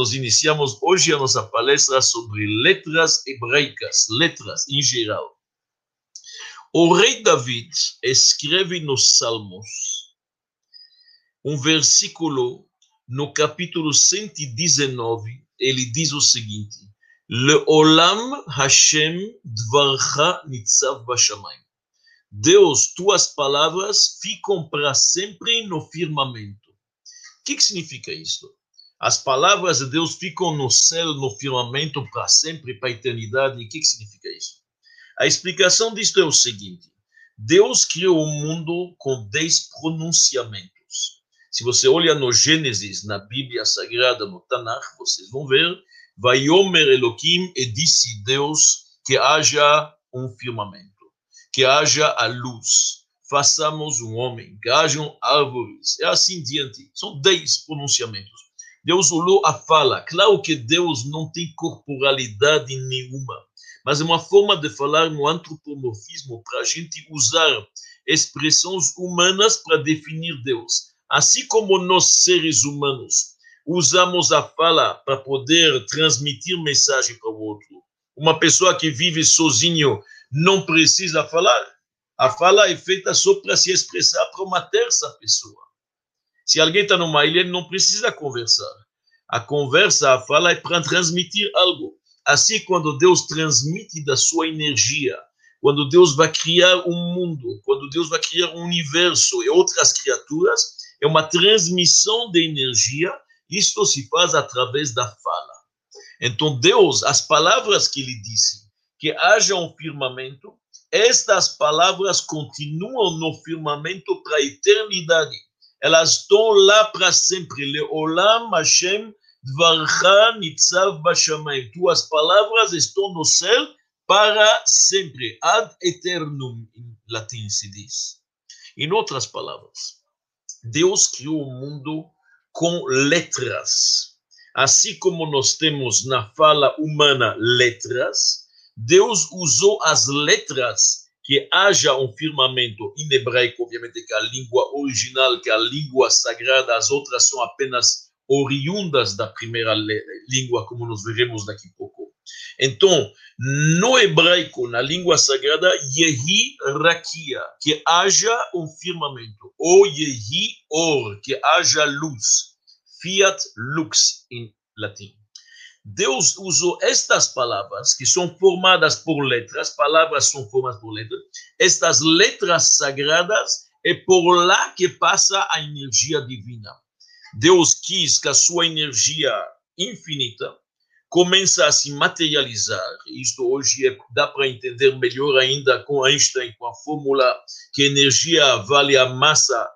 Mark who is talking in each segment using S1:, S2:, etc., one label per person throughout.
S1: Nós iniciamos hoje a nossa palestra sobre letras hebraicas, letras em geral. O rei David escreve nos Salmos um versículo no capítulo 119, ele diz o seguinte: Leolam Hashem dvarcha nitzav bashamayim. Deus, tuas palavras ficam para sempre no firmamento. O que, que significa isso? As palavras de Deus ficam no céu, no firmamento para sempre, para a eternidade. E o que, que significa isso? A explicação disto é o seguinte: Deus criou o mundo com dez pronunciamentos. Se você olha no Gênesis, na Bíblia Sagrada, no Tanakh, vocês vão ver, Vaiomer Elohim, e disse Deus que haja um firmamento, que haja a luz, façamos um homem, que hajam árvores, e assim diante. São dez pronunciamentos. Deus olhou a fala. Claro que Deus não tem corporalidade nenhuma, mas é uma forma de falar no antropomorfismo para a gente usar expressões humanas para definir Deus. Assim como nós, seres humanos, usamos a fala para poder transmitir mensagem para o outro. Uma pessoa que vive sozinho não precisa falar. A fala é feita só para se expressar para uma terça pessoa. Se alguém está numa ilha, ele não precisa conversar. A conversa, a fala é para transmitir algo. Assim, quando Deus transmite da sua energia, quando Deus vai criar um mundo, quando Deus vai criar um universo e outras criaturas, é uma transmissão de energia. Isto se faz através da fala. Então, Deus, as palavras que ele disse, que haja um firmamento, estas palavras continuam no firmamento para a eternidade elas estão lá para sempre. Leolam Hashem Dvarcha Nitzav Bashamayim. Tuas palavras estão no céu para sempre. Ad eternum, em latim se diz. Em outras palavras, Deus criou o mundo com letras. Assim como nós temos na fala humana letras, Deus usou as letras que haja um firmamento em hebraico, obviamente que é a língua original, que é a língua sagrada, as outras são apenas oriundas da primeira língua, como nós veremos daqui a pouco. Então, no hebraico, na língua sagrada, Yehi Rakia, que haja um firmamento, ou Yehi Or, que haja luz, Fiat Lux em latim. Deus usou estas palavras, que são formadas por letras, palavras são formadas por letras, estas letras sagradas, é por lá que passa a energia divina. Deus quis que a sua energia infinita começa a se materializar. Isto hoje é, dá para entender melhor ainda com Einstein, com a fórmula que energia vale a massa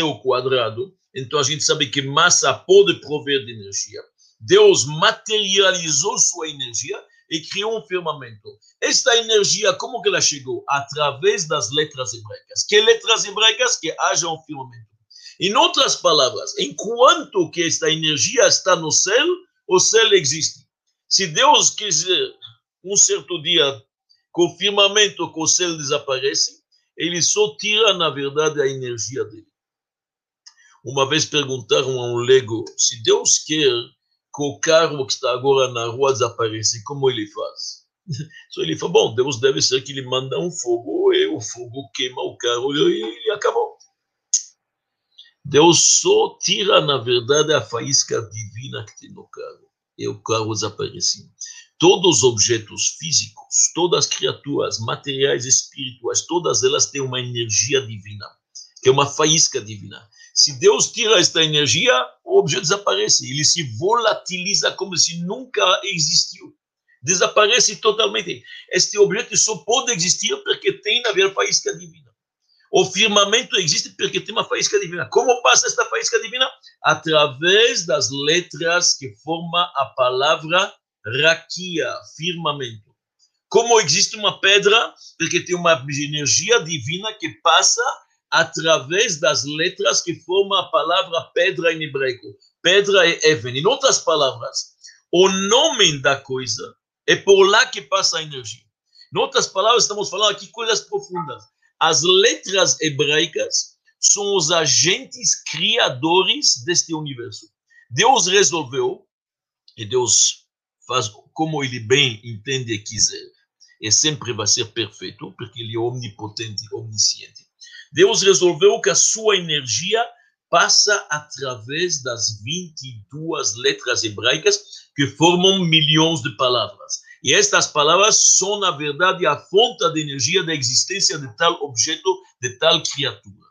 S1: ao quadrado. Então a gente sabe que massa pode prover de energia. Deus materializou sua energia e criou um firmamento. Esta energia, como que ela chegou? Através das letras hebraicas. Que letras hebraicas? Que haja um firmamento. Em outras palavras, enquanto que esta energia está no céu, o céu existe. Se Deus quiser, um certo dia, com o firmamento, que o céu desaparece, ele só tira, na verdade, a energia dele. Uma vez perguntaram a um leigo, se Deus quer que o carro que está agora na rua desaparece, como ele faz? Só ele falou, bom, Deus deve ser que ele manda um fogo e o fogo queima o carro e ele acabou. Deus só tira, na verdade, a faísca divina que tem no carro e o carro desaparece. Todos os objetos físicos, todas as criaturas materiais espirituais, todas elas têm uma energia divina, que é uma faísca divina. Se Deus tira esta energia, o objeto desaparece. Ele se volatiliza como se nunca existiu. Desaparece totalmente. Este objeto só pode existir porque tem, na verdade, faísca divina. O firmamento existe porque tem uma faísca divina. Como passa esta faísca divina? Através das letras que formam a palavra raquia, firmamento. Como existe uma pedra? Porque tem uma energia divina que passa através das letras que formam a palavra pedra em hebraico. Pedra é Even. Em outras palavras, o nome da coisa é por lá que passa a energia. Em outras palavras, estamos falando aqui coisas profundas. As letras hebraicas são os agentes criadores deste universo. Deus resolveu E Deus faz como ele bem entende e quiser. E sempre vai ser perfeito, porque ele é omnipotente, omnisciente. Deus resolveu que a sua energia passa através das 22 letras hebraicas que formam milhões de palavras. E estas palavras são, na verdade, a fonte de energia da existência de tal objeto, de tal criatura.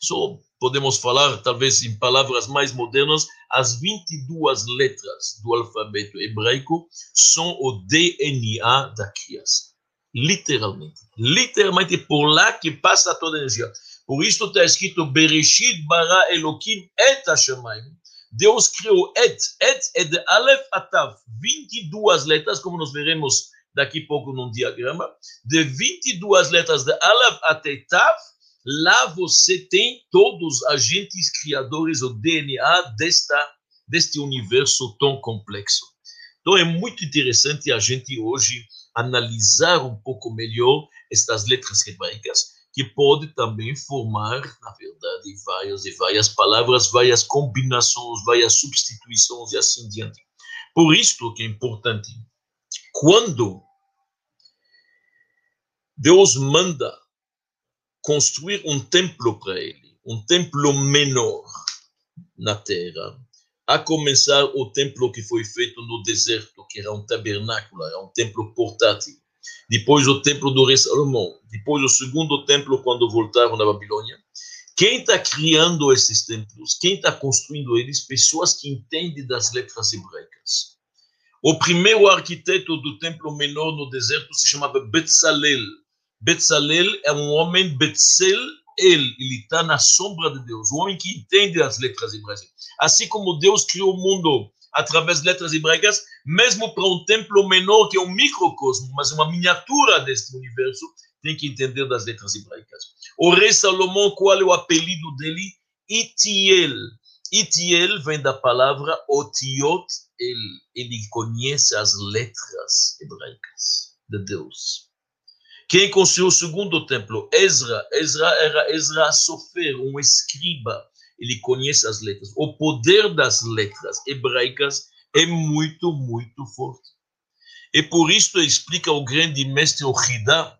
S1: Só podemos falar, talvez em palavras mais modernas, as 22 letras do alfabeto hebraico são o DNA da criação. Literalmente. Literalmente por lá que passa toda a energia. Por isso está escrito Bereshit bara Elohim et Hashemayim. Deus criou et. Et é de Aleph a Tav. 22 letras, como nós veremos daqui a pouco num diagrama. De 22 letras de Aleph até Tav, lá você tem todos os agentes criadores, o DNA desta, deste universo tão complexo. Então é muito interessante a gente hoje analisar um pouco melhor estas letras hebraicas que pode também formar, na verdade, várias e várias palavras, várias combinações, várias substituições e assim diante. Por isso que é importante, quando Deus manda construir um templo para ele, um templo menor na terra, a começar o templo que foi feito no deserto, que era um tabernáculo, era um templo portátil depois o templo do rei Salomão, depois o segundo templo quando voltaram da Babilônia. Quem está criando esses templos? Quem está construindo eles? Pessoas que entendem das letras hebraicas. O primeiro arquiteto do templo menor no deserto se chamava Betzalel. Betzalel é um homem, Betzel, ele, ele está na sombra de Deus, um homem que entende as letras hebraicas. Assim como Deus criou o mundo através de letras hebraicas, mesmo para um templo menor, que é um microcosmo, mas uma miniatura deste universo, tem que entender das letras hebraicas. O rei Salomão, qual é o apelido dele? Itiel. Itiel vem da palavra Otiot, ele, ele conhece as letras hebraicas de Deus. Quem construiu o segundo templo? Ezra. Ezra era Ezra Sofer, um escriba ele conhece as letras. O poder das letras hebraicas é muito, muito forte. E por isso explica o grande mestre Ochida,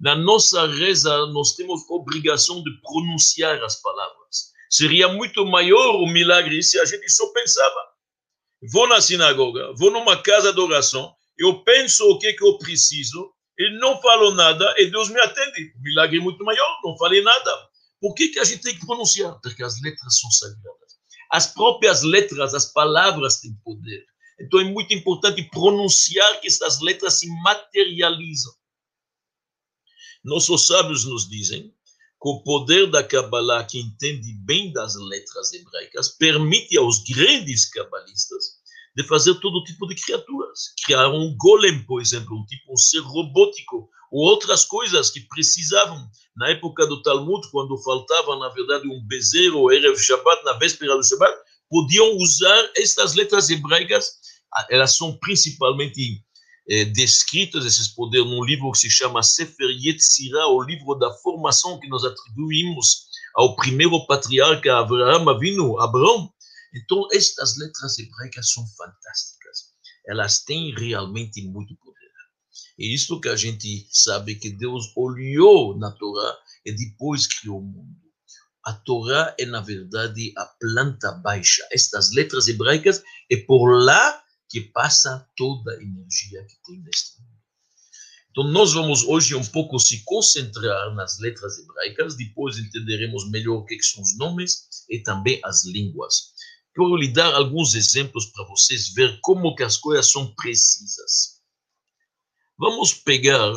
S1: na nossa reza nós temos obrigação de pronunciar as palavras. Seria muito maior o milagre se a gente só pensava. Vou na sinagoga, vou numa casa de oração, eu penso o que, que eu preciso, e não falo nada, e Deus me atende. O milagre é muito maior, não falei nada. Por que, que a gente tem que pronunciar? Porque as letras são sagradas. As próprias letras, as palavras têm poder. Então é muito importante pronunciar que essas letras se materializam. Nossos sábios nos dizem que o poder da Kabbalah, que entende bem das letras hebraicas, permite aos grandes cabalistas de fazer todo tipo de criaturas. Criar um golem, por exemplo, um tipo um ser robótico, ou outras coisas que precisavam. Na época do Talmud, quando faltava, na verdade, um bezerro Erev Shabbat, na véspera do Shabbat, podiam usar estas letras hebraicas, elas são principalmente eh, descritas, esses poderes, num livro que se chama Sefer Yetzirah, o livro da formação que nós atribuímos ao primeiro patriarca Abraham Avinu, Abraão. Então, estas letras hebraicas são fantásticas. Elas têm realmente muito poder. É isso que a gente sabe que Deus olhou na Torá e depois criou o mundo. A Torá é, na verdade, a planta baixa. Estas letras hebraicas é por lá que passa toda a energia que tem neste mundo. Então, nós vamos hoje um pouco se concentrar nas letras hebraicas, depois entenderemos melhor o que são os nomes e também as línguas. Quero lhe dar alguns exemplos para vocês ver como que as coisas são precisas. Vamos pegar,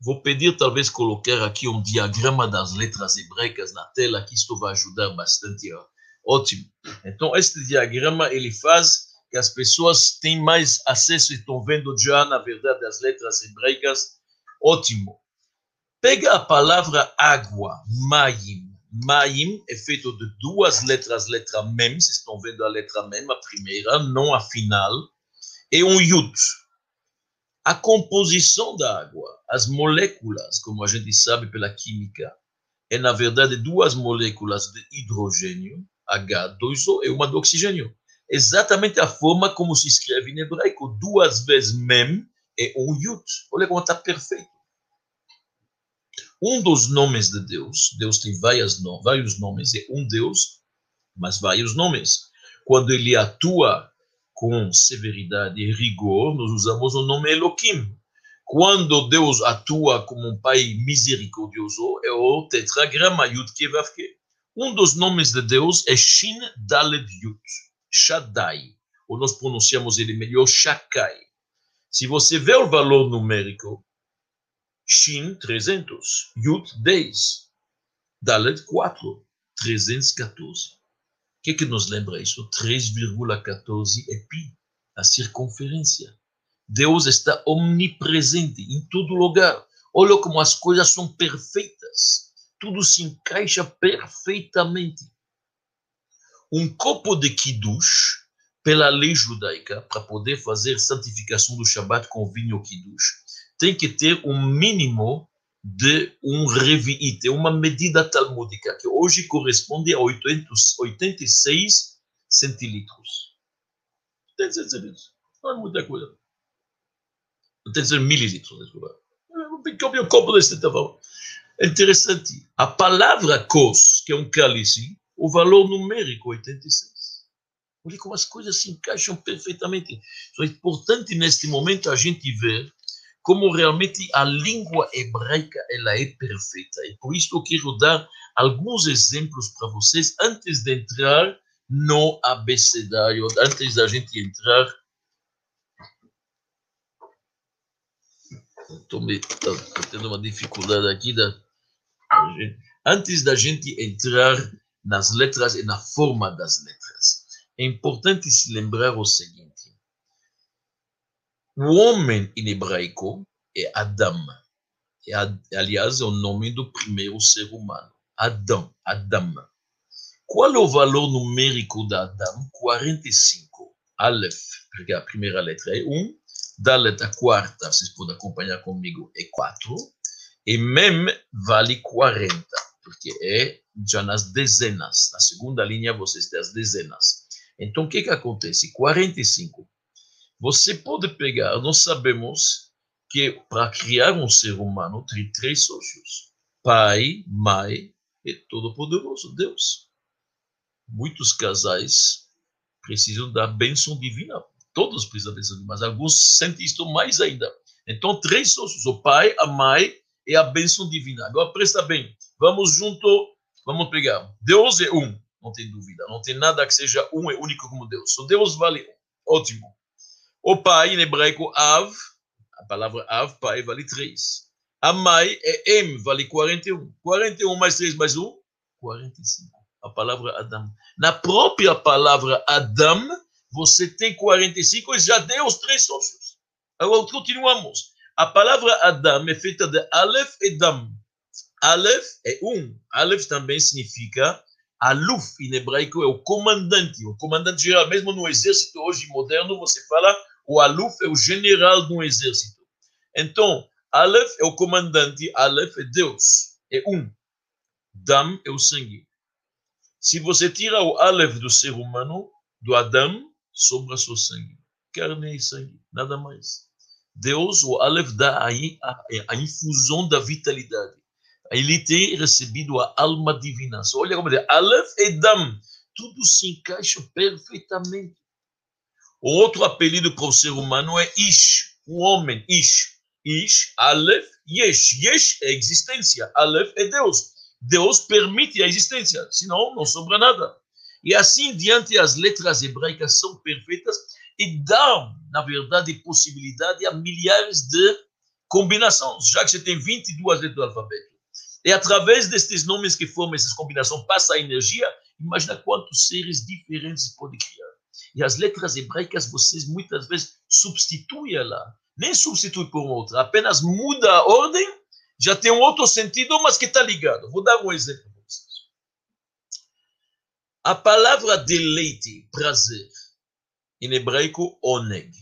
S1: vou pedir talvez colocar aqui um diagrama das letras hebraicas na tela, que isto vai ajudar bastante. Ótimo. Então, este diagrama, ele faz que as pessoas tenham mais acesso e estão vendo já, na verdade, as letras hebraicas. Ótimo. Pega a palavra água, maim. Maim é feito de duas letras, letra mem, vocês estão vendo a letra mem, a primeira, não a final, e um yud a composição da água, as moléculas, como a gente sabe pela química, é na verdade duas moléculas de hidrogênio, H2O, e uma de oxigênio. exatamente a forma como se escreve em hebraico, duas vezes mem é um yud. Olha como está perfeito. Um dos nomes de Deus, Deus tem várias, vários nomes, é um Deus, mas vários nomes. Quando ele atua com severidade e rigor, nós usamos o nome Elohim. Quando Deus atua como um pai misericordioso, é o tetragrama Yud Kevavke. Um dos nomes de Deus é Shin Daled Yud, Shaddai, ou nós pronunciamos ele melhor Shakai. Se você vê o valor numérico, Shin 300, Yud 10, Dalet 4, 314. Que, que nos lembra isso? 3,14 é pi, a circunferência. Deus está omnipresente em todo lugar. Olha como as coisas são perfeitas. Tudo se encaixa perfeitamente. Um copo de kiddush, pela lei judaica, para poder fazer santificação do Shabat com vinho kiddush, tem que ter um mínimo de um reviite, uma medida talmúdica, que hoje corresponde a 86 centilitros. Tem centilitros. Não é muita coisa. Não tem mililitros, desculpa. É um copo desse tamanho. É interessante. A palavra cos, que é um cálice, o valor numérico 86. Olha como as coisas se encaixam perfeitamente. Então, é importante neste momento a gente ver como realmente a língua hebraica ela é perfeita. E por isso eu quero dar alguns exemplos para vocês antes de entrar no abecedário, antes da gente entrar. Estou tendo uma dificuldade aqui. Da, antes da gente entrar nas letras e na forma das letras, é importante se lembrar o seguinte o homem em hebraico é Adam. É, aliás, é o nome do primeiro ser humano. Adão, Adam. Qual é o valor numérico da Adam? 45. Aleph, porque a primeira letra é 1. Dalet, a quarta, vocês podem acompanhar comigo, é 4. E Mem vale 40, porque é já nas dezenas. Na segunda linha, vocês têm as dezenas. Então, o que, que acontece? 45 você pode pegar, nós sabemos que para criar um ser humano tem três sócios: pai, mãe e todo-poderoso Deus. Muitos casais precisam da bênção divina. Todos precisam da bênção divina, mas alguns sentem isto mais ainda. Então, três sócios: o pai, a mãe e a bênção divina. Agora, presta bem. Vamos junto, vamos pegar. Deus é um, não tem dúvida. Não tem nada que seja um e único como Deus. Só Deus vale um. Ótimo. O pai, em hebraico, Av, a palavra Av, pai, vale 3. A mãe é M, vale 41. 41 mais 3 mais 1, 45. A palavra Adam. Na própria palavra Adam, você tem 45 e já deu os três sócios. Agora, continuamos. A palavra Adam é feita de Aleph e Dam. Aleph é um. Aleph também significa Aluf, em hebraico, é o comandante. O comandante geral, mesmo no exército hoje moderno, você fala o Aluf é o general de um exército. Então, Aleph é o comandante, Aleph é Deus, é um. Dam é o sangue. Se você tira o Aleph do ser humano, do Adam, sobra só sangue. Carne e sangue, nada mais. Deus, o Aleph dá aí a, a, infusão da vitalidade. Ele tem recebido a alma divina. Olha como é, Aleph e Dam, tudo se encaixa perfeitamente. O outro apelido para o ser humano é Ish, o homem, Ish. Ish, Aleph, Yesh. Yesh é existência, Aleph é Deus. Deus permite a existência, senão não sobra nada. E assim diante, as letras hebraicas são perfeitas e dão, na verdade, possibilidade a milhares de combinações, já que você tem 22 letras do alfabeto. E através destes nomes que formam essas combinações, passa a energia, imagina quantos seres diferentes pode criar. E as letras hebraicas, vocês muitas vezes substituem ela. Nem substitui por outra, apenas muda a ordem, já tem um outro sentido, mas que está ligado. Vou dar um exemplo para vocês. A palavra deleite, prazer, em hebraico, oneg.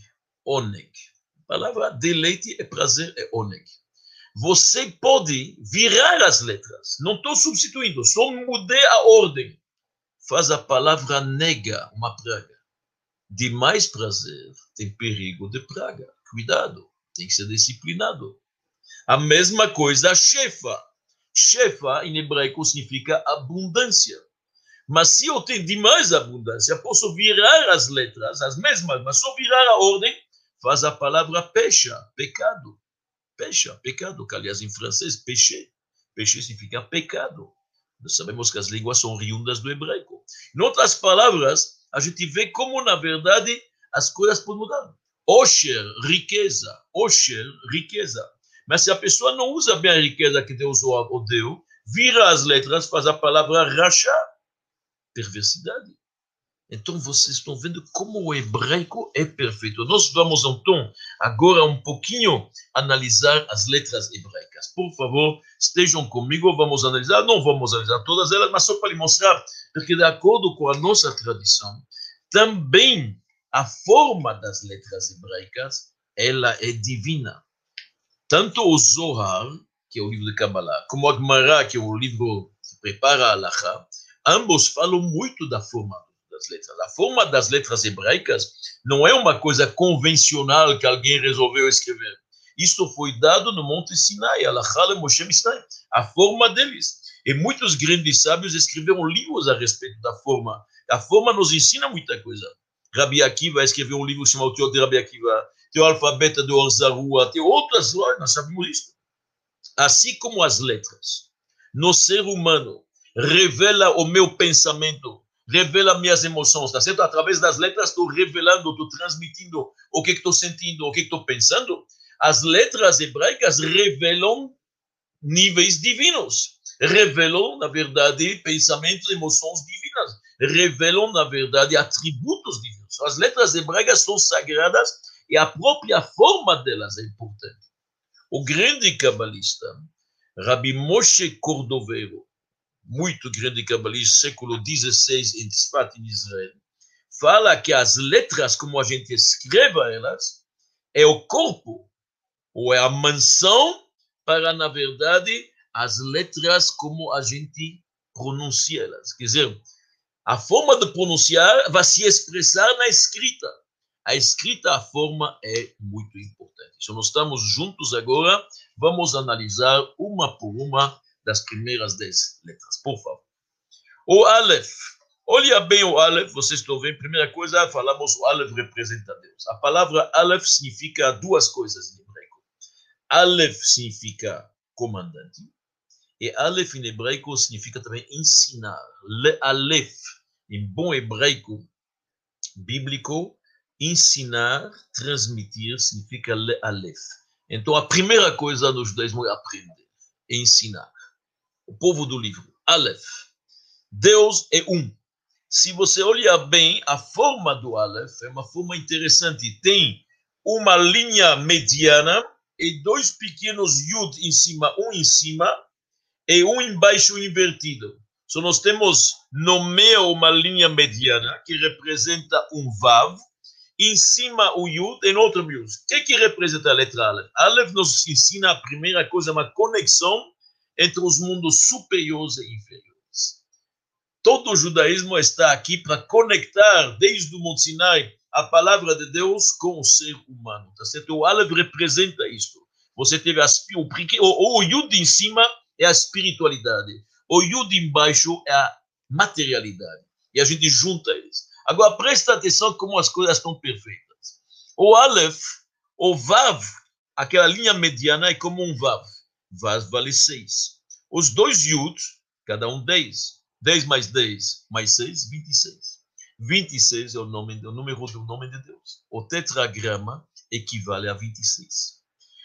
S1: Oneg. A palavra deleite é prazer, é oneg. Você pode virar as letras. Não estou substituindo, só mudei a ordem. Faz a palavra nega, uma praga. De mais prazer tem perigo de praga. Cuidado, tem que ser disciplinado. A mesma coisa chefa. Chefa em hebraico significa abundância. Mas se eu tenho demais abundância, posso virar as letras, as mesmas, mas só virar a ordem, faz a palavra pecha, pecado. Pecha, pecado, que aliás em francês, péché. Péché significa pecado. Nós sabemos que as línguas são oriundas do hebraico. Em outras palavras, a gente vê como, na verdade, as coisas podem mudar. Osher, riqueza. Osher, riqueza. Mas se a pessoa não usa bem a riqueza que Deus o deu, vira as letras, faz a palavra rachar perversidade. Então vocês estão vendo como o hebraico é perfeito. Nós vamos então agora um pouquinho analisar as letras hebraicas. Por favor, estejam comigo, vamos analisar. Não vamos analisar todas elas, mas só para lhe mostrar, porque de acordo com a nossa tradição, também a forma das letras hebraicas, ela é divina. Tanto o Zohar, que é o livro de Kabbalah, como a Gemara, que é o livro que prepara a Halakha, ambos falam muito da forma das letras. A forma das letras hebraicas não é uma coisa convencional que alguém resolveu escrever. Isto foi dado no Monte Sinai, Moshe Sinai, a forma deles. E muitos grandes sábios escreveram livros a respeito da forma. A forma nos ensina muita coisa. Rabi Akiva escreveu um livro chamado Teo de Rabi Akiva, tem o alfabeto do Orzarua, tem outras, nós sabemos isso. Assim como as letras, no ser humano, revela o meu pensamento, revela minhas emoções, tá certo? Através das letras estou revelando, estou transmitindo o que estou sentindo, o que estou pensando. As letras hebraicas revelam níveis divinos, revelam, na verdade, pensamentos, emoções divinas, revelam, na verdade, atributos divinos. As letras hebraicas são sagradas e a própria forma delas é importante. O grande cabalista, Rabbi Moshe Cordovero, muito grande cabalista, século XVI, em Tzfat, em Israel, fala que as letras, como a gente escreve elas, é o corpo, ou é a mansão para, na verdade, as letras como a gente pronuncia elas. Quer dizer, a forma de pronunciar vai se expressar na escrita. A escrita, a forma é muito importante. Se nós estamos juntos agora, vamos analisar uma por uma das primeiras dez letras, por favor. O Aleph. Olha bem o Aleph, vocês estão vendo. Primeira coisa, falamos o Aleph representa Deus. A palavra Aleph significa duas coisas em. Aleph significa comandante. E Aleph em hebraico significa também ensinar. Le Aleph, em bom hebraico bíblico, ensinar, transmitir, significa Le Aleph. Então, a primeira coisa no judaísmo é aprender, ensinar o povo do livro. Aleph. Deus é um. Se você olhar bem, a forma do Aleph é uma forma interessante. Tem uma linha mediana e dois pequenos Yud em cima, um em cima e um embaixo invertido. Então, nós temos no meio uma linha mediana que representa um Vav, em cima o Yud e no outro Yud. O que, que representa a letra Aleph? Aleph nos ensina a primeira coisa, uma conexão entre os mundos superiores e inferiores. Todo o judaísmo está aqui para conectar, desde o Monte Sinai, a palavra de Deus com o ser humano. Tá certo? O Aleph representa isto. Você teve a, o, o, o Yud em cima é a espiritualidade. O Yud embaixo é a materialidade. E a gente junta eles. Agora, presta atenção como as coisas estão perfeitas. O Aleph, o Vav, aquela linha mediana é como um Vav. Vaz vale 6. Os dois Yud, cada um 10. 10 mais 10 mais 6, 26. 26 é o, nome, o número do nome de Deus. O tetragrama equivale a 26.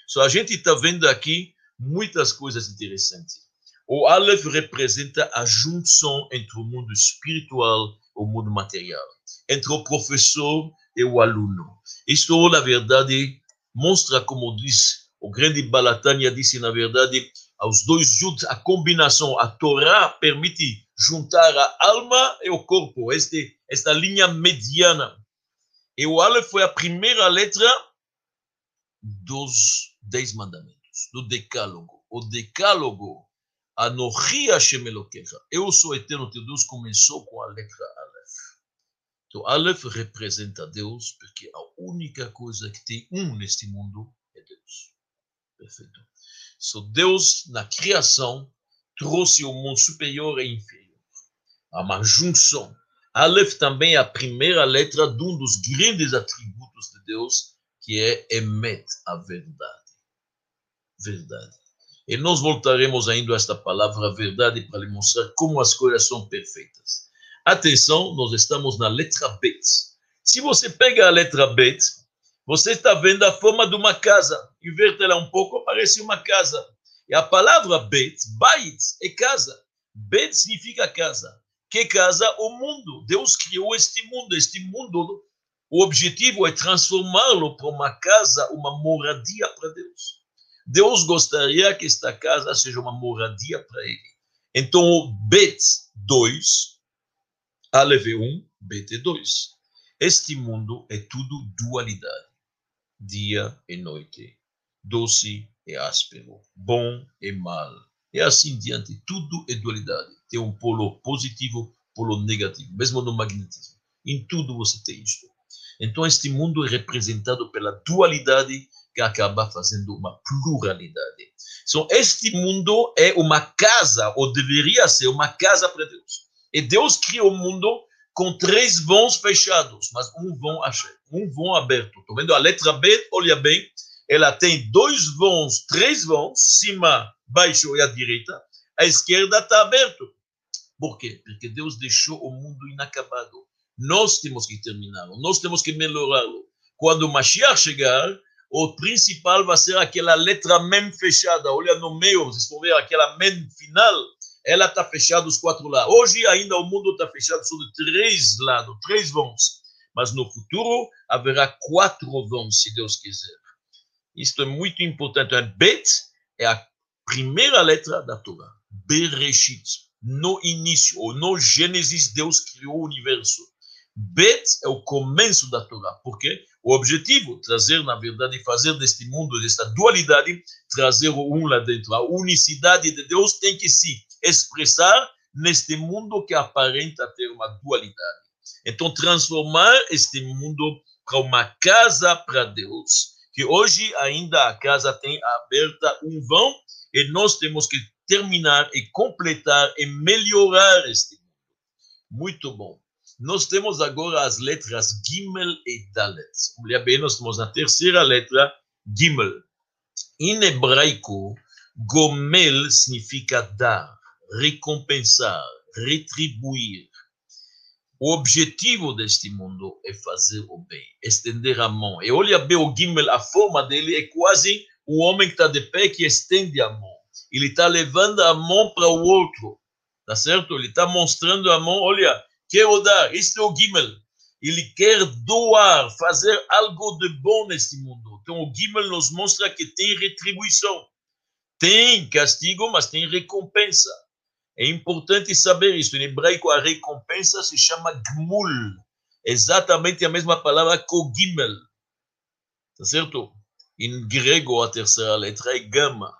S1: Só a gente está vendo aqui muitas coisas interessantes. O Aleph representa a junção entre o mundo espiritual e o mundo material, entre o professor e o aluno. Isto, na verdade, mostra, como diz o grande Balatânia disse, na verdade, aos dois juntos, a combinação, a Torá permite juntar a alma e o corpo, este, esta linha mediana. E o Aleph foi a primeira letra dos Dez Mandamentos, do Decálogo. O Decálogo, Anochi Hashem Elokecha, eu sou eterno teu Deus, começou com a letra Aleph. Então, Aleph representa Deus, porque a única coisa que tem um neste mundo é Deus. Perfeito. So, Deus, na criação, trouxe o mundo superior e inferior. Há uma junção. Aleph também é a primeira letra de um dos grandes atributos de Deus, que é Emet, a verdade. Verdade. E nós voltaremos ainda a esta palavra verdade para lhe mostrar como as coisas são perfeitas. Atenção, nós estamos na letra Bet. Se você pega a letra Bet, você está vendo a forma de uma casa. Inverte ela um pouco, parece uma casa. E a palavra Bet, Bait, é casa. Bet significa casa. Que casa? O mundo. Deus criou este mundo. Este mundo, o objetivo é transformá-lo para uma casa, uma moradia para Deus. Deus gostaria que esta casa seja uma moradia para ele. Então, o Bet 2, Aleph 1, Bet 2. Este mundo é tudo dualidade. Dia e noite. Doce e áspero. Bom e mal. E assim diante. Tudo é dualidade. Tem um polo positivo, polo negativo. Mesmo no magnetismo. Em tudo você tem isto. Então, este mundo é representado pela dualidade que acaba fazendo uma pluralidade. Então, este mundo é uma casa, ou deveria ser uma casa para Deus. E Deus criou o mundo com três vãos fechados, mas um vão, um vão aberto. Estou vendo a letra B, olha bem, ela tem dois vãos, três vãos, cima, baixo e à direita. A esquerda está aberto. Por quê? Porque Deus deixou o mundo inacabado. Nós temos que terminá-lo, nós temos que melhorá-lo. Quando o Mashiach chegar, o principal vai ser aquela letra mem fechada. Olha no meio, vocês vão ver aquela mem final. Ela está fechada dos quatro lados. Hoje ainda o mundo está fechado de três lados, três vãos. Mas no futuro haverá quatro vãos, se Deus quiser. Isto é muito importante. A Bet é a primeira letra da Torá. Bereshit. No início, ou no Gênesis, Deus criou o universo. Bet é o começo da Torá. Por quê? O objetivo, trazer, na verdade, fazer deste mundo, desta dualidade, trazer o um lá dentro. A unicidade de Deus tem que se expressar neste mundo que aparenta ter uma dualidade. Então, transformar este mundo para uma casa para Deus, que hoje ainda a casa tem aberta um vão, e nós temos que terminar e completar e melhorar este mundo. Muito bom. Nós temos agora as letras Gimel e Dalet. Olha bem, nós temos na terceira letra Gimel. Em hebraico, Gomel significa dar, recompensar, retribuir. O objetivo deste mundo é fazer o bem, estender a mão. E olha bem o Gimel, a forma dele é quase o homem que está de pé que estende a mão. Ele está levando a mão para o outro, tá certo? Ele está mostrando a mão, olha, quero dar, este é o Gimel. Ele quer doar, fazer algo de bom neste mundo. Então o Gimel nos mostra que tem retribuição. Tem castigo, mas tem recompensa. É importante saber isso. Em hebraico, a recompensa se chama Gmul. Exatamente a mesma palavra que o Gimel. Tá certo? Em grego, a terceira letra é Gama.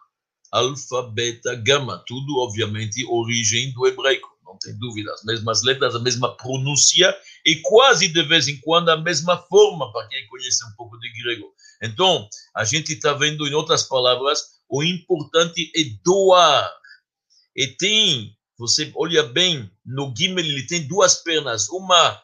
S1: Alfa, beta, gama. Tudo, obviamente, origem do hebraico não tem dúvida, as mesmas letras, a mesma pronúncia e quase de vez em quando a mesma forma, para quem conhece um pouco de grego. Então, a gente está vendo, em outras palavras, o importante é doar. E tem, você olha bem, no Gimel ele tem duas pernas, uma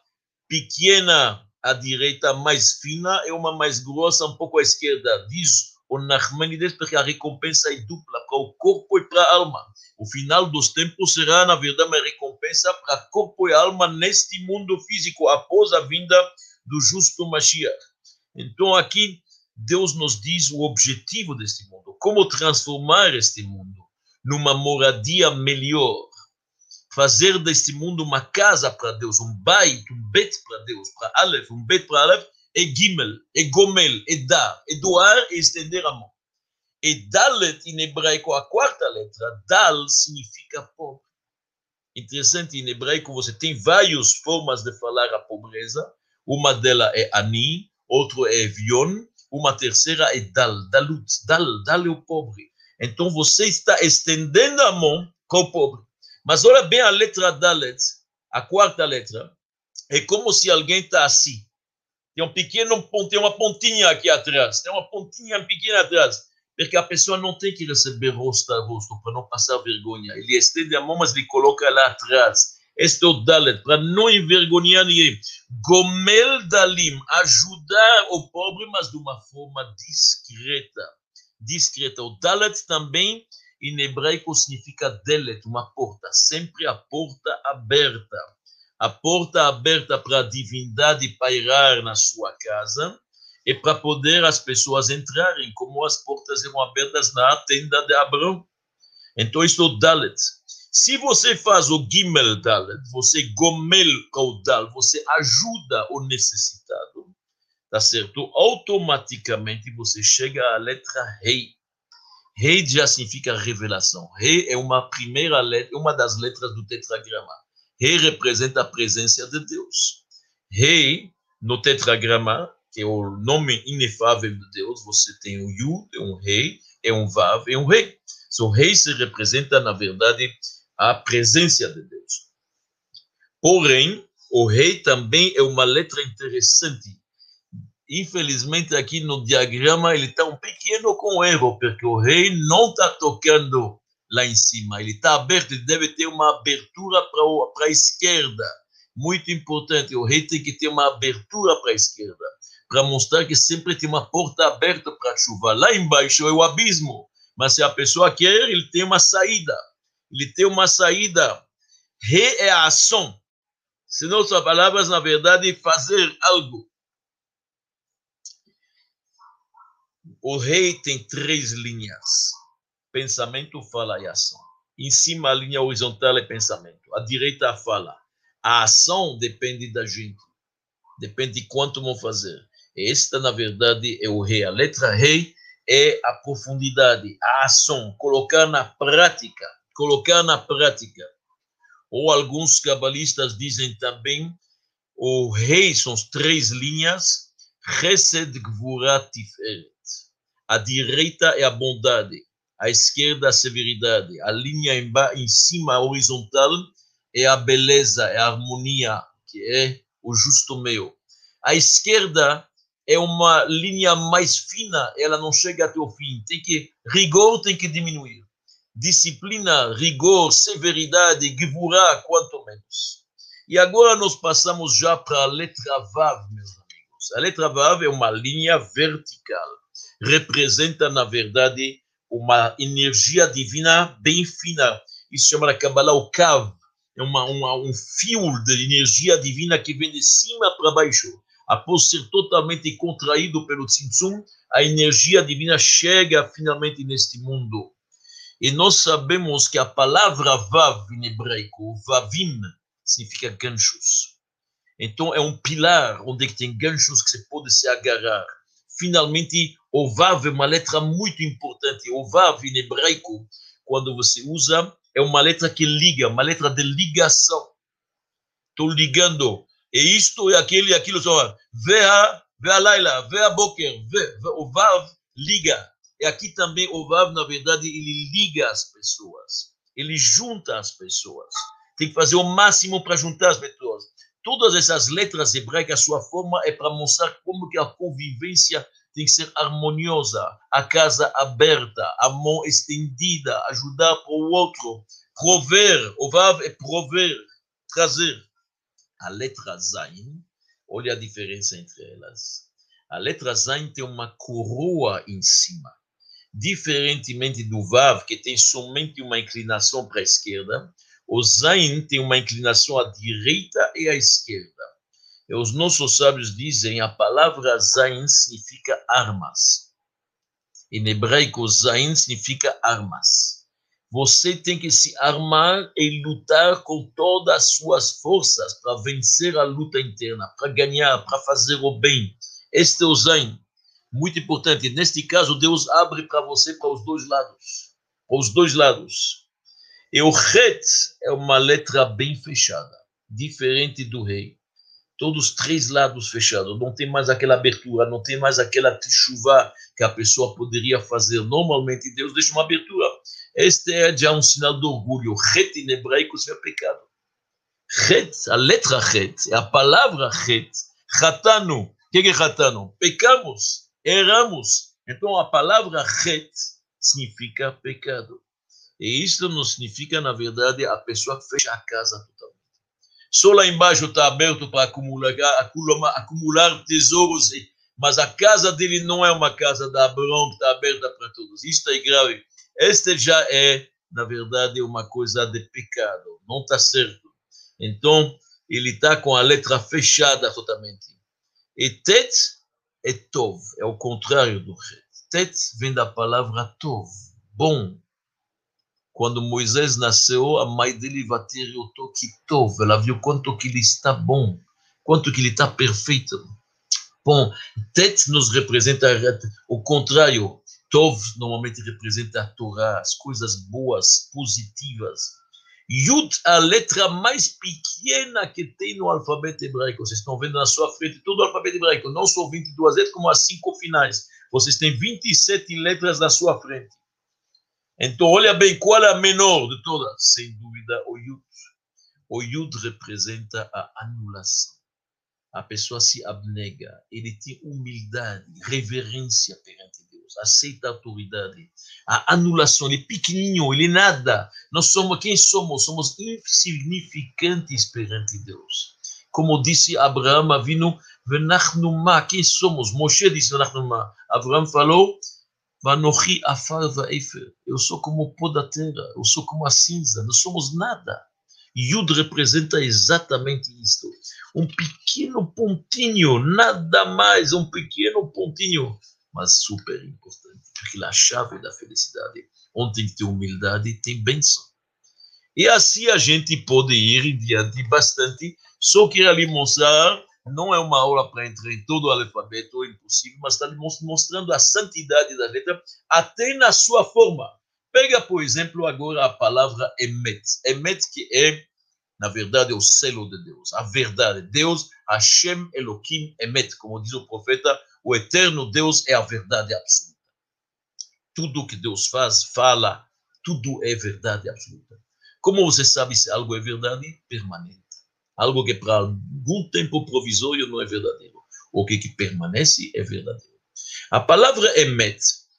S1: pequena à direita, mais fina, e uma mais grossa, um pouco à esquerda. Diz o Nachmanides, porque a recompensa é dupla para o corpo e para a alma. O final dos tempos será, na verdade, uma recompensa para corpo e alma neste mundo físico, após a vinda do justo Mashiach. Então, aqui, Deus nos diz o objetivo deste mundo, como transformar este mundo numa moradia melhor, fazer deste mundo uma casa para Deus, um bait, um bet para Deus, para Aleph, um bet para Aleph, é Gimel, é Gomel, é dar, é doar e estender a mão. E Dalet, em hebraico, a quarta letra, Dal significa pobre. Interessante, em hebraico você tem várias formas de falar a pobreza. Uma delas é Ani, outra é Evion, uma terceira é Dal, Dalut, Dal, Dal é o pobre. Então você está estendendo a mão com o pobre. Mas olha bem a letra Dalet, a quarta letra, é como se alguém está assim. Tem um pequeno tem uma pontinha aqui atrás, tem uma pontinha pequena atrás, porque a pessoa não tem que receber rosto a rosto para não passar vergonha. Ele estende a mão, mas ele coloca lá atrás. Este é o Dalet, para não envergonhar ninguém. Gomel Dalim, ajudar o pobre, mas de uma forma discreta. Discreta. O Dalet também, em hebraico, significa Delet, uma porta. Sempre a porta aberta a porta aberta para a divindade pairar na sua casa e para poder as pessoas entrarem, como as portas eram abertas na tenda de Abraão. Então, isso é o Dalet. Se você faz o Gimel Dalet, você gomel o Dal, você ajuda o necessitado, tá certo? Automaticamente você chega à letra Rei. Rei já significa revelação. Rei é uma primeira letra, uma das letras do tetragrama. Rei representa a presença de Deus. Rei, no tetragrama, que é o nome inefável de Deus, você tem um Yud, é um rei, é um Vav, é um rei. O rei se representa, na verdade, a presença de Deus. Porém, o rei também é uma letra interessante. Infelizmente, aqui no diagrama, ele está um pequeno com erro, porque o rei não está tocando lá em cima. Ele está aberto, ele deve ter uma abertura para a esquerda. Muito importante, o rei tem que ter uma abertura para a esquerda, para mostrar que sempre tem uma porta aberta para a chuva. Lá embaixo é o abismo, mas se a pessoa quer, ele tem uma saída. Ele tem uma saída. Rei é a ação. Se são palavras, na verdade, fazer algo. O rei tem três linhas pensamento, fala e ação. Em cima, a linha horizontal é pensamento. A direita, fala. A ação depende da gente. Depende de quanto vão fazer. Esta, na verdade, é o rei. A letra rei é a profundidade, a ação, colocar na prática. Colocar na prática. Ou alguns cabalistas dizem também, o rei são as três linhas, Chesed, Gvura, Tiferet. A direita é a bondade, à esquerda a severidade, a linha em, em cima, a horizontal, é a beleza, é a harmonia, que é o justo meio. A esquerda é uma linha mais fina, ela não chega até o fim. Tem que rigor tem que diminuir. Disciplina, rigor, severidade, givurá, quanto menos. E agora nós passamos já para a letra Vav, meus amigos. A letra Vav é uma linha vertical. Representa, na verdade, uma energia divina bem fina. Isso chama na Kabbalah o Kav. É uma, uma, um fio de energia divina que vem de cima para baixo. Após ser totalmente contraído pelo Tzimtzum, a energia divina chega finalmente neste mundo. E nós sabemos que a palavra Vav em hebraico, Vavim, significa ganchos. Então é um pilar onde tem ganchos que você pode se agarrar. Finalmente, o Vav é uma letra muito importante. O Vav, em hebraico, quando você usa, é uma letra que liga, uma letra de ligação. Estou ligando. E isto e aquele e aquilo. Vea, vea Laila, vea Boker. O Vav liga. E aqui também o Vav, na verdade, ele liga as pessoas. Ele junta as pessoas. Tem que fazer o máximo para juntar as pessoas. Todas essas letras hebraicas, sua forma é para mostrar como que a convivência tem que ser harmoniosa, a casa aberta, a mão estendida, ajudar para o outro, prover, o vav é prover, trazer. A letra Zain, olha a diferença entre elas. A letra Zain tem uma coroa em cima. Diferentemente do Vav, que tem somente uma inclinação para a esquerda, o Zain tem uma inclinação à direita e à esquerda. Os nossos sábios dizem a palavra Zain significa armas. Em hebraico, Zain significa armas. Você tem que se armar e lutar com todas as suas forças para vencer a luta interna, para ganhar, para fazer o bem. Este é o Zain. Muito importante. Neste caso, Deus abre para você para os dois lados. Para os dois lados. E o Het é uma letra bem fechada, diferente do rei todos os três lados fechados, não tem mais aquela abertura, não tem mais aquela chuva que a pessoa poderia fazer normalmente. Deus deixa uma abertura. Este é já um sinal de orgulho. Het em hebraico é pecado. Het, a letra het, a palavra het, chatano. O que é chatano? Pecamos, erramos. Então a palavra het significa pecado. E isso não significa, na verdade, a pessoa fecha a casa. Só lá embaixo está aberto para acumular, acumular, tesouros, mas a casa dele não é uma casa da Abraão que está aberta para todos. Isto é grave. Este já é, na verdade, uma coisa de pecado. Não está certo. Então, ele está com a letra fechada totalmente. E tet é tov, é o contrário do het. Tet vem da palavra tov, bom. Quando Moisés nasceu, a mãe dele vateriou que tov. Ela viu quanto que ele está bom, quanto que ele está perfeito. Bom, tet nos representa o contrário. Tov normalmente representa a Torá, as coisas boas, positivas. Yud, a letra mais pequena que tem no alfabeto hebraico. Vocês estão vendo na sua frente todo o alfabeto hebraico, não só 22 letras, como as cinco finais. Vocês têm 27 letras na sua frente. Então, olha bem, qual é a menor de todas? Sem dúvida, o Yud. O Yud representa a anulação. A pessoa se abnega, ele tem humildade, reverência perante aceita a autoridade. A anulação, ele é pequenininho, ele é nada. Nós somos, quem somos? Somos insignificantes perante Deus. Como disse Abraão, vindo, venachnuma, quem somos? Moshe disse venachnuma. Abraão falou, vanochi afar vaefer. Eu sou como o pó da terra, eu sou como a cinza, não somos nada. Yud representa exatamente isto. Um pequeno pontinho, nada mais, um pequeno pontinho mas super importante, porque é a chave da felicidade, onde tem que humildade, tem bênção. E assim a gente pode ir em diante bastante, só queria lhe mostrar, não é uma aula para entrar em todo o alfabeto, é impossível, mas está mostrando a santidade da letra, até na sua forma. Pega, por exemplo, agora a palavra emet. Emet que é, na verdade, o selo de Deus, a verdade. Deus, Hashem Elohim Emet, como diz o profeta, o eterno Deus é a verdade absoluta. Tudo que Deus faz, fala, tudo é verdade absoluta. Como você sabe se algo é verdade? Permanente. Algo que para algum tempo provisório não é verdadeiro. O que, que permanece é verdadeiro. A palavra emet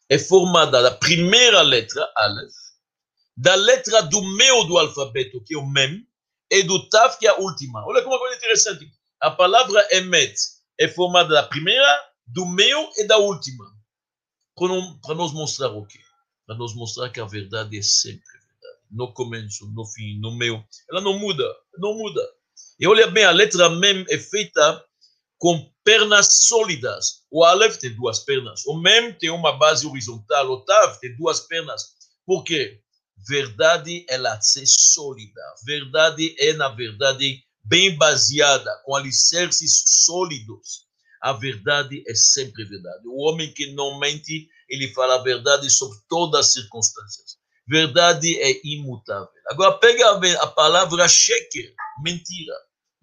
S1: é formada da primeira letra, Aleph, da letra do meio do alfabeto, que é o Mem, e do Tav, que é a última. Olha como é coisa interessante. A palavra emet é formada da primeira do meio e da última. Para nos mostrar o quê? Para nos mostrar que a verdade é sempre verdade. No começo, no fim, no meio. Ela não muda, não muda. E olha bem, a letra Mem é feita com pernas sólidas. O Aleph tem duas pernas. O Mem tem uma base horizontal. O Tav tem duas pernas. Por quê? Verdade, ela é sólida. Verdade é, na verdade, bem baseada, com alicerces sólidos a verdade é sempre verdade. O homem que não mente, ele fala a verdade sobre todas as circunstâncias. Verdade é imutável. Agora pega a palavra sheker, mentira,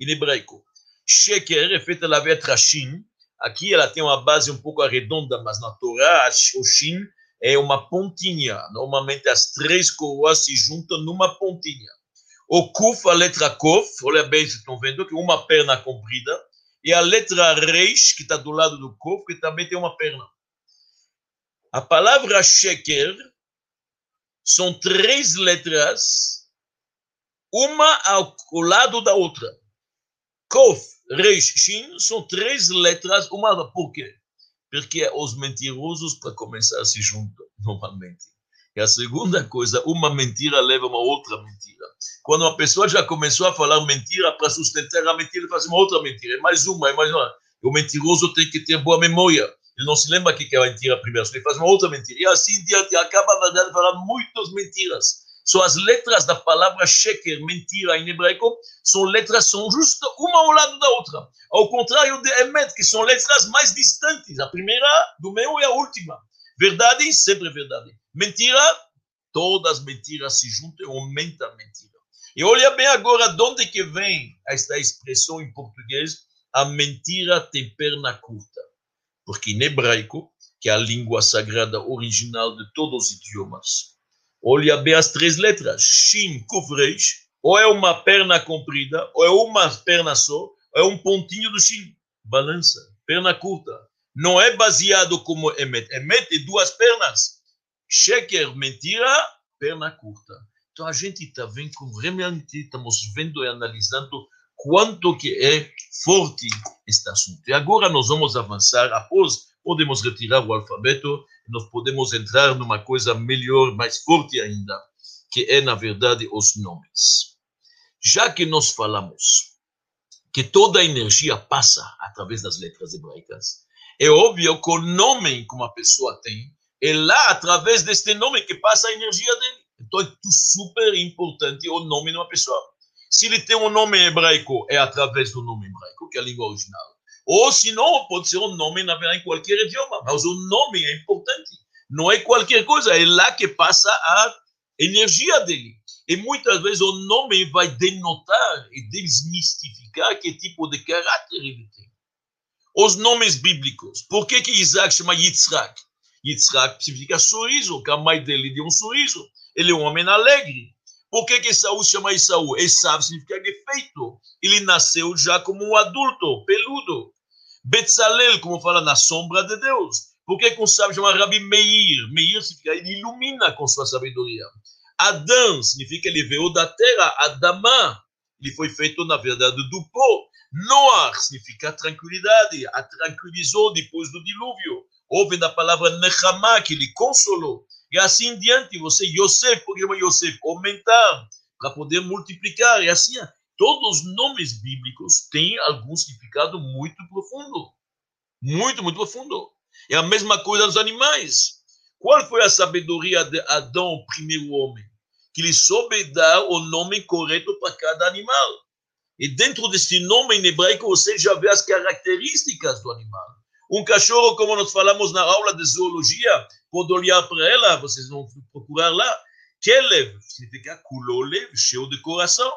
S1: em hebraico. Sheker é feita da letra shin. Aqui ela tem uma base um pouco arredonda, mas na Torá, o shin é uma pontinha. Normalmente as três coroas se juntam numa pontinha. O kuf, a letra kof, olha bem, vocês estão vendo que uma perna comprida, e a letra Reis, que está do lado do corpo, que também tem uma perna. A palavra Sheker são três letras, uma ao, lado da outra. Kof, Reis, Shin são três letras, uma por quê? Porque os mentirosos, para começar, se juntam normalmente. E a segunda coisa, uma mentira leva a uma outra mentira. Quando uma pessoa já começou a falar mentira, para sustentar a mentira, faz uma outra mentira. É mais uma, é mais uma. O mentiroso tem que ter boa memória. Ele não se lembra o que é a mentira primeiro, ele faz uma outra mentira. E assim diante, acaba, na verdade, falando muitas mentiras. São as letras da palavra sheker, mentira em hebraico, são letras, são justo uma ao lado da outra. Ao contrário de emet, que são letras mais distantes. A primeira do meio e a última. Verdade, sempre verdade. Mentira, todas as mentiras se juntam e aumentam a mentira. E olha bem agora de onde que vem esta expressão em português, a mentira tem perna curta. Porque em hebraico, que é a língua sagrada original de todos os idiomas, olha bem as três letras, Shin, Kuf, Ou é uma perna comprida, ou é uma perna só, é um pontinho do Shin. Balança, perna curta. Não é baseado como Emet. Emet é duas pernas. Sheker, mentira, perna curta. Então a gente está vendo realmente estamos vendo e analisando quanto que é forte este assunto. E agora nós vamos avançar, após podemos retirar o alfabeto, nós podemos entrar numa coisa melhor, mais forte ainda, que é, na verdade, os nomes. Já que nós falamos que toda a energia passa através das letras hebraicas, é óbvio que o nome que uma pessoa tem é lá, através deste nome, que passa a energia dele. Então, é super importante o nome de uma pessoa. Se ele tem um nome hebraico, é através do nome hebraico, que é a língua original. Ou, se não, pode ser um nome, em qualquer idioma. Mas o nome é importante. Não é qualquer coisa, é lá que passa a energia dele. E muitas vezes o nome vai denotar e desmistificar que tipo de caráter ele tem. Os nomes bíblicos. Por que, que Isaac chama Yitzhak? Yitzhak significa sorriso, que a mãe dele deu um sorriso. Ele é um homem alegre. Por que, que Esaú chama Esaú? Esaú significa defeito. Ele nasceu já como um adulto, peludo. Betzalel, como fala, na sombra de Deus. Por que, que um sábio chama Rabi Meir? Meir significa ele ilumina com sua sabedoria. Adão significa ele veio da terra. Adamá, ele foi feito, na verdade, do pó. Noar significa tranquilidade. A tranquilizou depois do dilúvio. Houve da palavra Nechama, que ele consolou. E assim em diante, você, Yosef, por que chama Yosef? Aumentar, para poder multiplicar. E assim, todos os nomes bíblicos têm algum significado muito profundo. Muito, muito profundo. É a mesma coisa nos animais. Qual foi a sabedoria de Adão, o primeiro homem? Que ele soube dar o nome correto para cada animal. E dentro desse nome em hebraico, você já vê as características do animal. Um cachorro, como nós falamos na aula de zoologia, pode olhar para ela, vocês vão procurar lá. Kelev significa culolev, cheio de coração.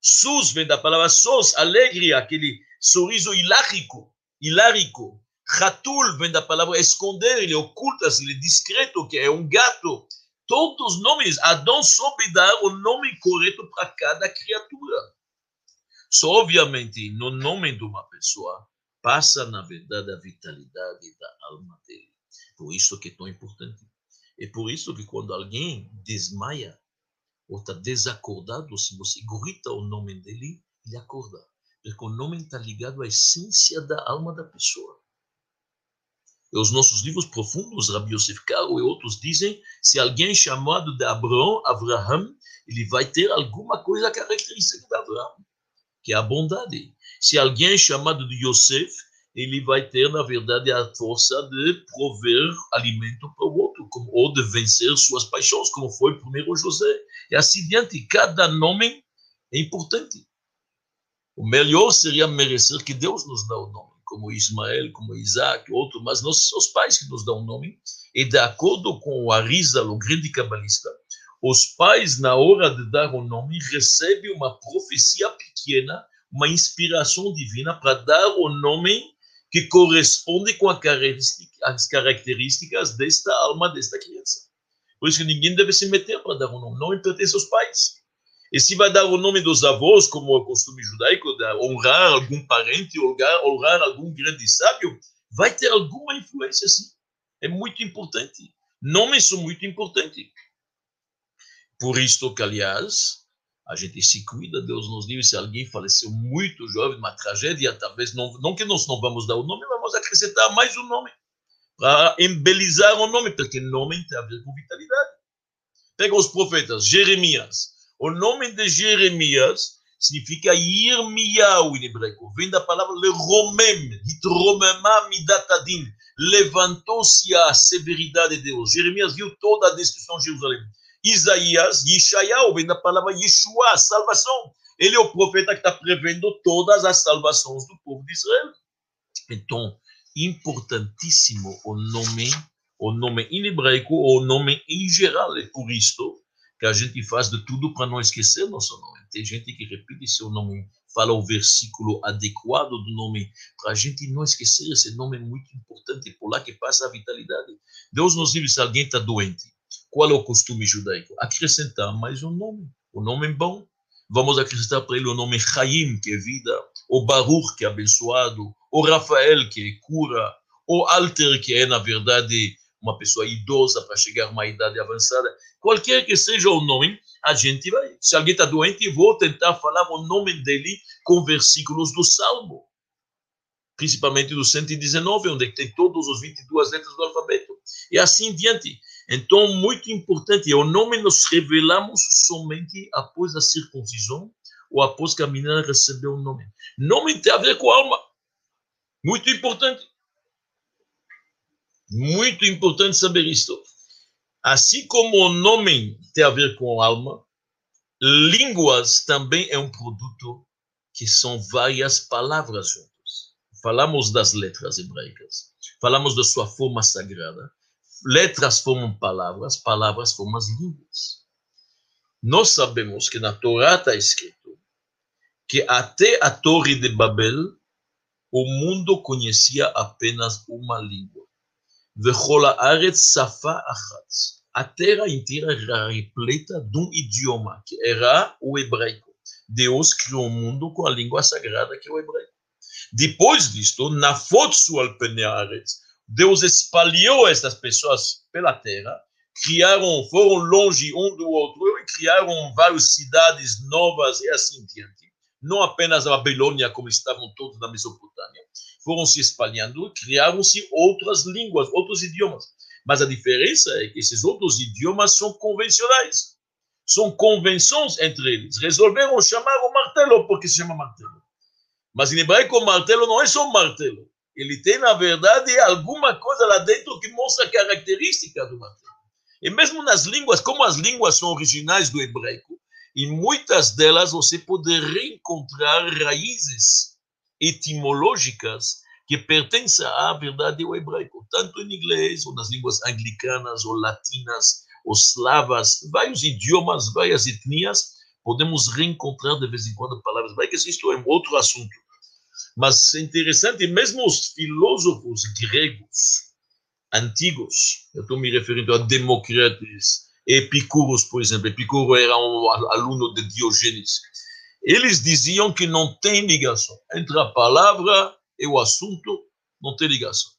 S1: Sus vem da palavra sos, alegre, aquele sorriso hilárico, hilárico. Ratul vem da palavra esconder, ele oculta-se, ele é discreto, que é um gato. Todos os nomes, Adão soube dar o nome correto para cada criatura. Só, obviamente, no nome de uma pessoa, passa, na verdade, a vitalidade da alma dele. Por isso que é tão importante. É por isso que quando alguém desmaia ou está desacordado, se você grita o nome dele, ele acorda. Porque o nome está ligado à essência da alma da pessoa. E os nossos livros profundos, Rabi Yosef Karo e outros dizem, se alguém chamado de Abraão, Abraham, ele vai ter alguma coisa característica de Abraão, que é a bondade. Se alguém é chamado de Yosef, ele vai ter, na verdade, a força de prover alimento para o outro, como, ou de vencer suas paixões, como foi primeiro José. E assim diante, cada nome é importante. O melhor seria merecer que Deus nos dê o nome como Ismael, como Isaac, outro, mas nós os pais que nos dão o nome. E de acordo com o Arizal, o grande cabalista, os pais, na hora de dar o nome, recebem uma profecia pequena, uma inspiração divina para dar o nome que corresponde com as características desta alma, desta criança. Por isso que ninguém deve se meter para dar o nome, não pertence aos pais. E se vai dar o nome dos avós, como é o costume judaico, de honrar algum parente, honrar, honrar algum grande sábio, vai ter alguma influência, sim. É muito importante. Nomes são muito importantes. Por isso que, aliás, a gente se cuida, Deus nos livre, se alguém faleceu muito jovem, uma tragédia, talvez, não, não que nós não vamos dar o nome, vamos acrescentar mais um nome, para embelezar o nome, porque nome tem a ver com vitalidade. Pega os profetas, Jeremias, o nome de Jeremias significa Yirmiyahu em hebraico. Vem da palavra leromem, hitromema midatadin. Levantou-se a severidade de Deus. Jeremias viu toda a destruição de Jerusalém. Isaías, Yeshayahu, vem da palavra Yeshua, salvação. Ele é o profeta que está prevendo todas as salvações do povo de Israel. Então, importantíssimo o nome, o nome em hebraico, o nome em geral. É por isto que a gente faz de tudo para não esquecer nosso nome. Tem gente que repete seu nome, fala o versículo adequado do nome, para a gente não esquecer esse nome muito importante, por lá que passa a vitalidade. Deus nos livre se alguém está doente. Qual é o costume judaico? Acrescentar mais um nome. O nome é bom. vamos acrescentar para ele o nome Chaim, que é vida, o Baruch, que é abençoado, o Rafael, que é cura, o Alter, que é, na verdade, uma pessoa idosa para chegar a uma idade avançada. Qualquer que seja o nome, a gente vai. Se alguém está doente, vou tentar falar o nome dele com versículos do Salmo, principalmente do 119, onde tem todos os 22 letras do alfabeto. E assim diante. Então, muito importante, o nome nós revelamos somente após a circuncisão ou após que a menina recebeu o nome. Nome tem a ver com a alma. Muito importante. Muito importante saber isto. Assim como o nome tem a ver com a alma, línguas também é um produto que são várias palavras juntas. Falamos das letras hebraicas, falamos da sua forma sagrada. Letras formam palavras, palavras formam as línguas. Nós sabemos que na Torá está escrito que até a Torre de Babel, o mundo conhecia apenas uma língua. A terra inteira era repleta de um idioma, que era o hebraico. Deus criou o mundo com a língua sagrada, que é o hebraico. Depois disto, na fotsu alpenearetz, Deus espalhou essas pessoas pela terra, criaram, foram longe um do outro, e criaram várias cidades novas e assim diante não apenas a Babilônia, como estavam todos na Mesopotâmia, foram se espalhando, criaram-se outras línguas, outros idiomas. Mas a diferença é que esses outros idiomas são convencionais. São convenções entre eles. Resolveram chamar o martelo porque se chama martelo. Mas em hebraico, o martelo não é só um martelo. Ele tem, na verdade, alguma coisa lá dentro que mostra a característica do martelo. E mesmo nas línguas, como as línguas são originais do hebraico, e muitas delas você pode reencontrar raízes etimológicas que pertencem à verdade ao hebraico, tanto em inglês, ou nas línguas anglicanas, ou latinas, ou slavas, vários idiomas, várias etnias, podemos reencontrar de vez em quando palavras hebraicas, isto é um outro assunto. Mas é interessante, mesmo os filósofos gregos antigos, eu estou me referindo a Demócritus, Epicuros, por exemplo, Epicuro era um aluno de Diógenes. Eles diziam que não tem ligação entre a palavra e o assunto, não tem ligação.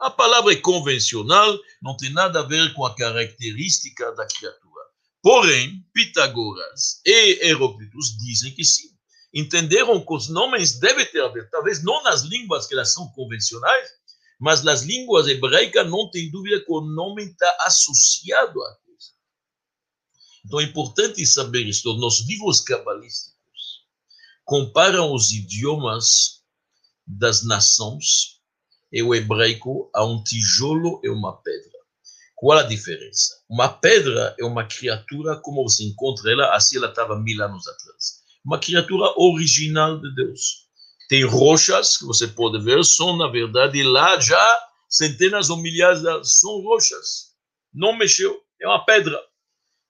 S1: A palavra é convencional, não tem nada a ver com a característica da criatura. Porém, Pitágoras e Heróclitos dizem que sim. Entenderam que os nomes devem ter a ver, talvez não nas línguas que elas são convencionais, mas nas línguas hebraicas não tem dúvida que o nome está associado a então é importante saber isto. Nos livros cabalísticos comparam os idiomas das nações e o hebraico a um tijolo e uma pedra. Qual a diferença? Uma pedra é uma criatura como você encontra ela, assim ela estava mil anos atrás. Uma criatura original de Deus. Tem rochas que você pode ver, são na verdade lá já centenas ou milhares, de, são rochas. Não mexeu, é uma pedra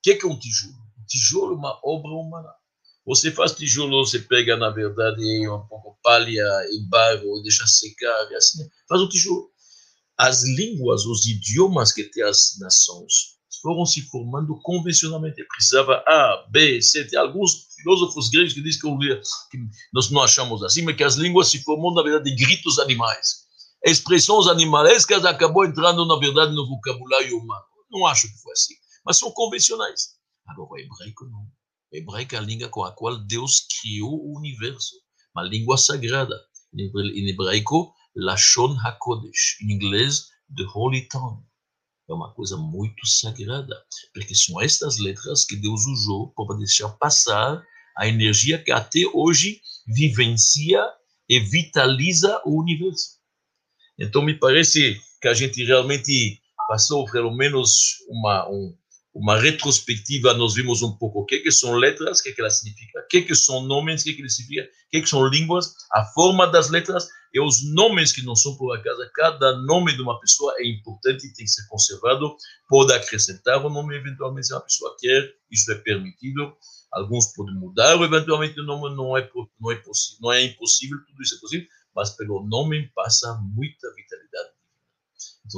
S1: que, que é um tijolo? Tijolo é uma obra humana. Você faz tijolo, você pega, na verdade, um pouco palha e barro, e deixa secar, e assim, faz o tijolo. As línguas, os idiomas que tem as nações foram se formando convencionalmente. Precisava A, B, C. Tem alguns filósofos gregos que dizem que, que nós não achamos assim, mas que as línguas se formam, na verdade, de gritos animais. Expressões animalescas acabou entrando, na verdade, no vocabulário humano. Não acho que foi assim mas são convencionais. Agora, o hebraico não. O hebraico é a língua com a qual Deus criou o universo, uma língua sagrada. Em hebraico, Lashon HaKodesh. Em inglês, The Holy Tongue. É uma coisa muito sagrada, porque são estas letras que Deus usou para deixar passar a energia que até hoje vivencia e vitaliza o universo. Então, me parece que a gente realmente passou pelo menos uma, um, uma retrospectiva, nós vimos um pouco o que, que são letras, o que, que elas significam, o que, que são nomes, o que, que eles significam, o que, que são línguas, a forma das letras e os nomes que não são por acaso. Cada nome de uma pessoa é importante e tem que ser conservado. Pode acrescentar o nome eventualmente se uma pessoa quer, isso é permitido. Alguns podem mudar, eventualmente o nome não é, não é, possível, não é impossível, tudo isso é possível, mas pelo nome passa muita vitalidade.